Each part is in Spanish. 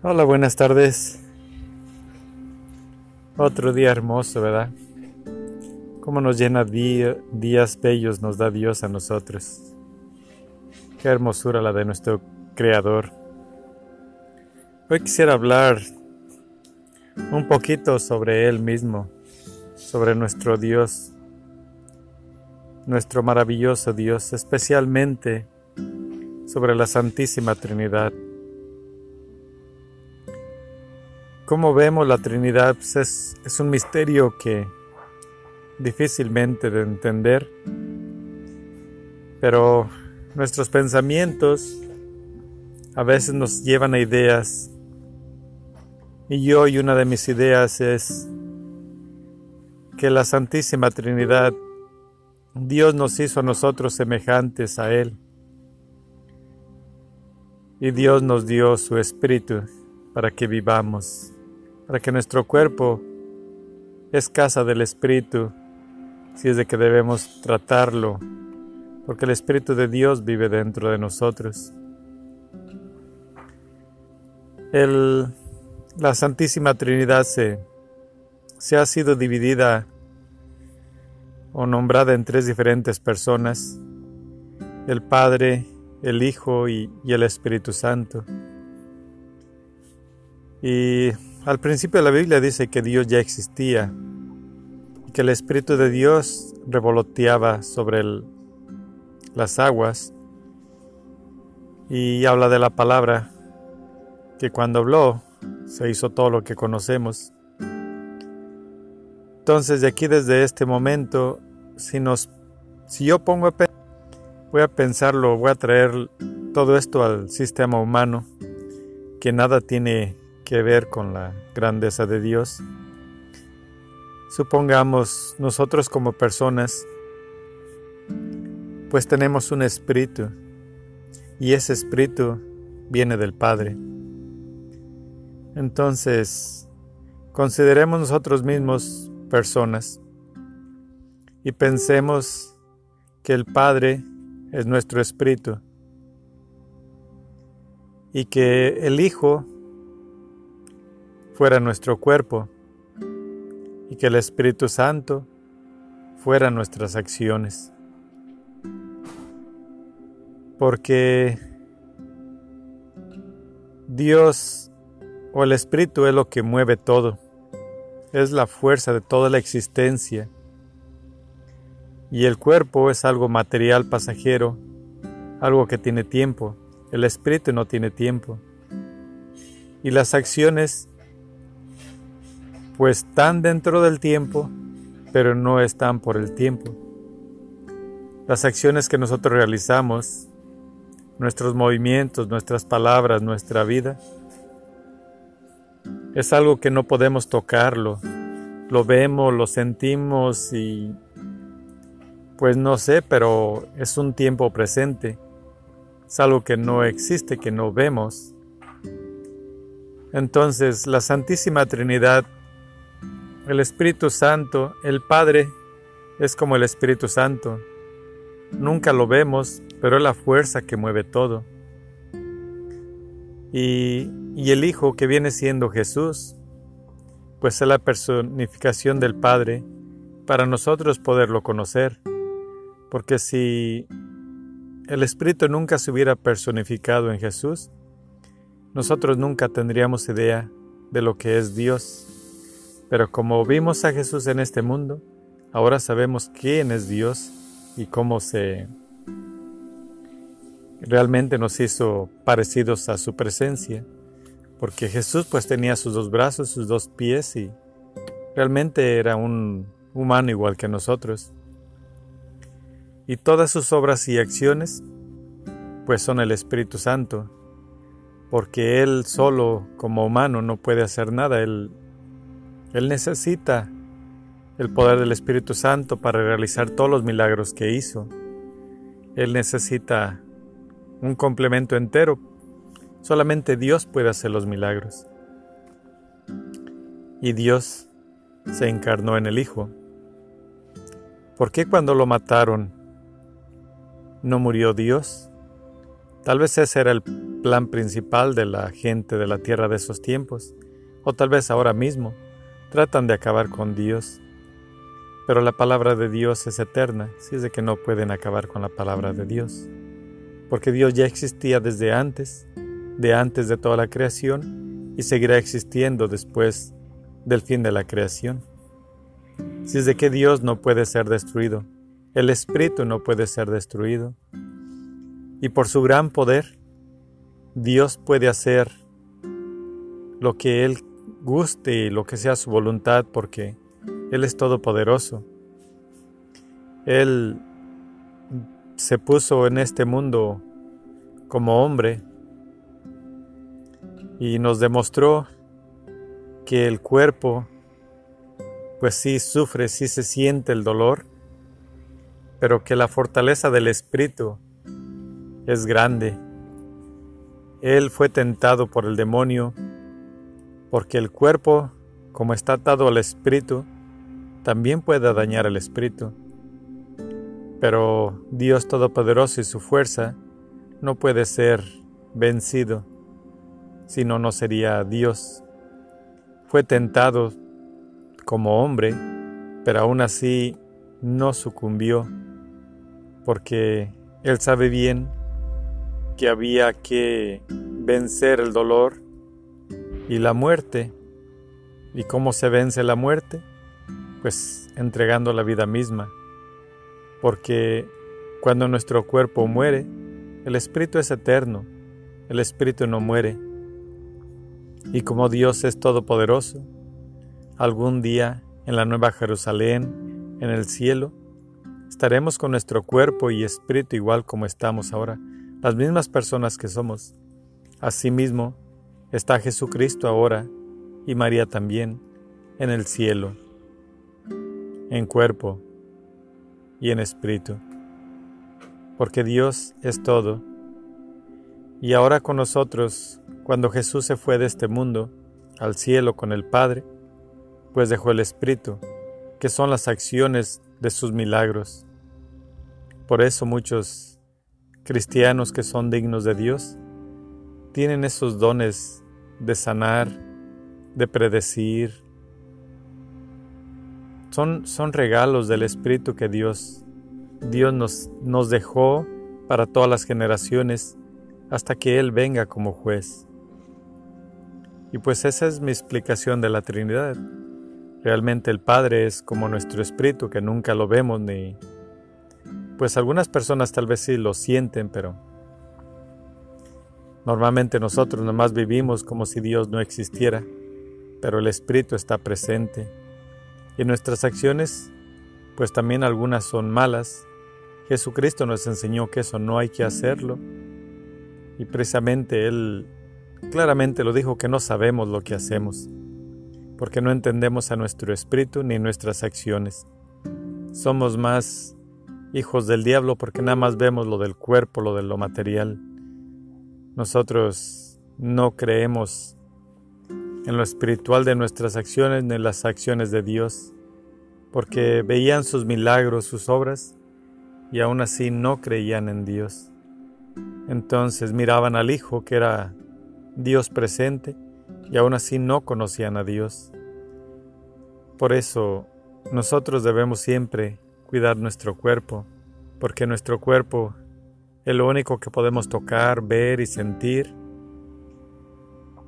Hola, buenas tardes. Otro día hermoso, ¿verdad? Cómo nos llena días bellos nos da Dios a nosotros. Qué hermosura la de nuestro Creador. Hoy quisiera hablar un poquito sobre Él mismo, sobre nuestro Dios, nuestro maravilloso Dios, especialmente sobre la Santísima Trinidad. Como vemos, la Trinidad pues, es, es un misterio que difícilmente de entender, pero nuestros pensamientos a veces nos llevan a ideas. Y hoy una de mis ideas es que la Santísima Trinidad, Dios nos hizo a nosotros semejantes a Él. Y Dios nos dio su Espíritu para que vivamos para que nuestro cuerpo es casa del Espíritu, si es de que debemos tratarlo, porque el Espíritu de Dios vive dentro de nosotros. la Santísima Trinidad se, se ha sido dividida o nombrada en tres diferentes personas, el Padre, el Hijo y, y el Espíritu Santo. Y al principio la Biblia dice que Dios ya existía y que el Espíritu de Dios revoloteaba sobre las aguas y habla de la palabra que cuando habló se hizo todo lo que conocemos. Entonces de aquí desde este momento, si nos, si yo pongo a voy a pensarlo, voy a traer todo esto al sistema humano, que nada tiene que ver con la grandeza de Dios. Supongamos nosotros como personas, pues tenemos un espíritu y ese espíritu viene del Padre. Entonces, consideremos nosotros mismos personas y pensemos que el Padre es nuestro espíritu y que el Hijo fuera nuestro cuerpo y que el Espíritu Santo fuera nuestras acciones. Porque Dios o el Espíritu es lo que mueve todo, es la fuerza de toda la existencia. Y el cuerpo es algo material pasajero, algo que tiene tiempo. El Espíritu no tiene tiempo. Y las acciones pues están dentro del tiempo, pero no están por el tiempo. Las acciones que nosotros realizamos, nuestros movimientos, nuestras palabras, nuestra vida, es algo que no podemos tocarlo. Lo vemos, lo sentimos y pues no sé, pero es un tiempo presente. Es algo que no existe, que no vemos. Entonces, la Santísima Trinidad el Espíritu Santo, el Padre, es como el Espíritu Santo. Nunca lo vemos, pero es la fuerza que mueve todo. Y, el Hijo que viene siendo Jesús, pues es la personificación del Padre para nosotros poderlo conocer. Porque si el Espíritu nunca se hubiera personificado en Jesús, nosotros nunca tendríamos idea de lo que es Dios. Pero como vimos a Jesús en este mundo, ahora sabemos quién es Dios y cómo se realmente nos hizo parecidos a su presencia, porque Jesús pues tenía sus dos brazos, sus dos pies y realmente era un humano igual que nosotros. Y todas sus obras y acciones pues son el Espíritu Santo, porque Él solo como humano no puede hacer nada, Él él necesita el poder del Espíritu Santo para realizar todos los milagros que hizo. Él necesita un complemento entero. Solamente Dios puede hacer los milagros. Y Dios se encarnó en el Hijo. ¿Por qué cuando lo mataron no murió Dios? Tal vez ese era el plan principal de la gente de la tierra de esos tiempos, o tal vez ahora mismo, tratan de acabar con Dios. Pero la palabra de Dios es eterna, si es de que no pueden acabar con la palabra de Dios. Porque Dios ya existía desde antes, de antes de toda la creación, y seguirá existiendo después del fin de la creación. Si es de que Dios no puede ser destruido, el Espíritu no puede ser destruido, y por su gran poder, Dios puede hacer lo que Él guste y lo que sea su voluntad, porque él es todopoderoso. Él se puso en este mundo como hombre y nos demostró que el cuerpo, pues sí sufre, sí se siente el dolor, pero que la fortaleza del espíritu es grande. Él fue tentado por el demonio porque el cuerpo, como está atado al espíritu, también puede dañar el espíritu. Pero Dios Todopoderoso y su fuerza no puede ser vencido, si no, no sería Dios. Fue tentado como hombre, pero aún así no sucumbió, porque Él sabe bien que había que vencer el dolor y la muerte. ¿Y cómo se vence la muerte? pues entregando la vida misma, porque cuando nuestro cuerpo muere, el espíritu es eterno, el espíritu no muere. Y como Dios es todopoderoso, algún día en la Nueva Jerusalén, en el cielo, estaremos con nuestro cuerpo y espíritu igual como estamos ahora, las mismas personas que somos. Asimismo, está Jesucristo ahora y María también en el cielo en cuerpo y en espíritu, porque Dios es todo. Y ahora con nosotros, cuando Jesús se fue de este mundo al cielo con el Padre, pues dejó el Espíritu, que son las acciones de sus milagros. Por eso muchos cristianos que son dignos de Dios tienen esos dones de sanar, de predecir, son, son regalos del Espíritu que Dios, Dios nos, nos dejó para todas las generaciones hasta que Él venga como juez. Y pues esa es mi explicación de la Trinidad. Realmente el Padre es como nuestro espíritu que nunca lo vemos ni... Pues algunas personas tal vez sí lo sienten, pero normalmente nosotros nomás vivimos como si Dios no existiera, pero el espíritu está presente y nuestras acciones, pues también algunas son malas. Jesucristo nos enseñó que eso no hay que hacerlo. Y precisamente Él claramente lo dijo que no sabemos lo que hacemos, porque no entendemos a nuestro espíritu ni nuestras acciones. Somos más hijos del diablo porque nada más vemos lo del cuerpo, lo de lo material. Nosotros no creemos en lo espiritual de nuestras acciones ni en las acciones de Dios, porque veían sus milagros, sus obras, y aún así no creían en Dios. Entonces miraban al Hijo, que era Dios presente, y aún así no conocían a Dios. Por eso nosotros debemos siempre cuidar nuestro cuerpo, porque nuestro cuerpo es lo único que podemos tocar, ver y sentir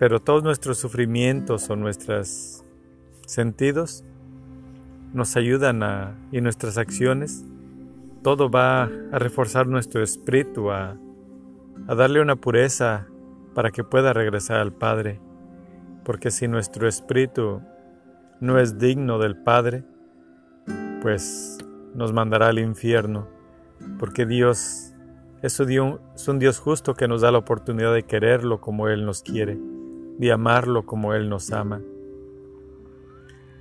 pero todos nuestros sufrimientos o nuestros sentidos nos ayudan a, y nuestras acciones, todo va a reforzar nuestro espíritu, a, a darle una pureza para que pueda regresar al Padre. Porque si nuestro espíritu no es digno del Padre, pues nos mandará al infierno, porque Dios es un Dios justo que nos da la oportunidad de quererlo como Él nos quiere de amarlo como Él nos ama,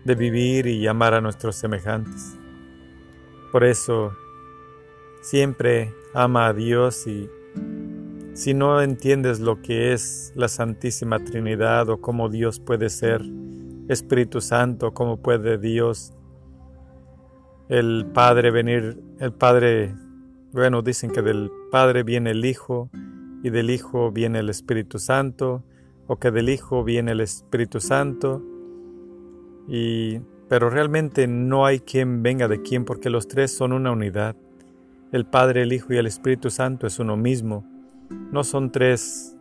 de vivir y amar a nuestros semejantes. Por eso, siempre ama a Dios y si no entiendes lo que es la Santísima Trinidad o cómo Dios puede ser Espíritu Santo, cómo puede Dios, el Padre venir, el Padre, bueno, dicen que del Padre viene el Hijo y del Hijo viene el Espíritu Santo, o que del Hijo viene el Espíritu Santo, y, pero realmente no hay quien venga de quien porque los tres son una unidad. El Padre, el Hijo y el Espíritu Santo es uno mismo. No son tres,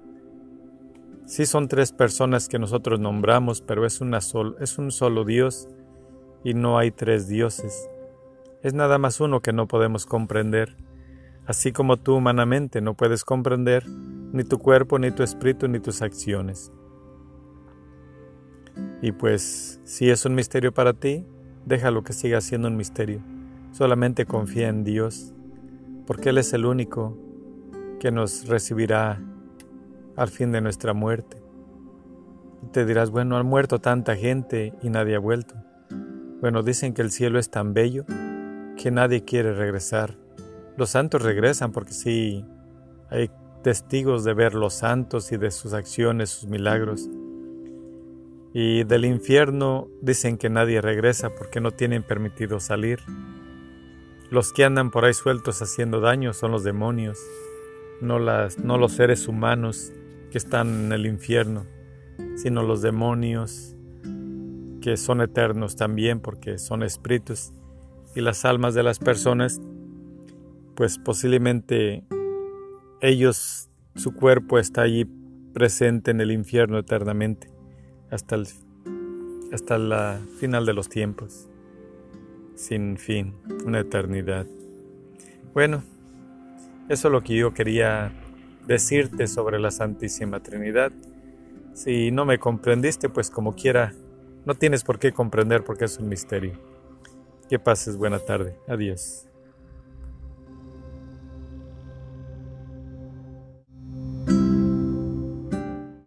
sí son tres personas que nosotros nombramos, pero es, una es un solo Dios y no hay tres dioses. Es nada más uno que no podemos comprender, así como tú humanamente no puedes comprender ni tu cuerpo, ni tu espíritu, ni tus acciones. Y pues, si es un misterio para ti, déjalo que siga siendo un misterio. Solamente confía en Dios porque Él es el único que nos recibirá al fin de nuestra muerte. Y te dirás, bueno, ha muerto tanta gente y nadie ha vuelto. Bueno, dicen que el cielo es tan bello que nadie quiere regresar. Los santos regresan porque sí hay testigos de ver los santos y de sus acciones, sus milagros. Y del infierno dicen que nadie regresa porque no tienen permitido salir. Los que andan por ahí sueltos haciendo daño son los demonios, no, las, no los seres humanos que están en el infierno, sino los demonios que son eternos también porque son espíritus y las almas de las personas, pues posiblemente ellos, su cuerpo está allí presente en el infierno eternamente hasta el, hasta la final de los tiempos sin fin, una eternidad. Bueno, eso es lo que yo quería decirte sobre la Santísima Trinidad. Si no me comprendiste, pues como quiera, no tienes por qué comprender porque es un misterio. Que pases buena tarde. Adiós.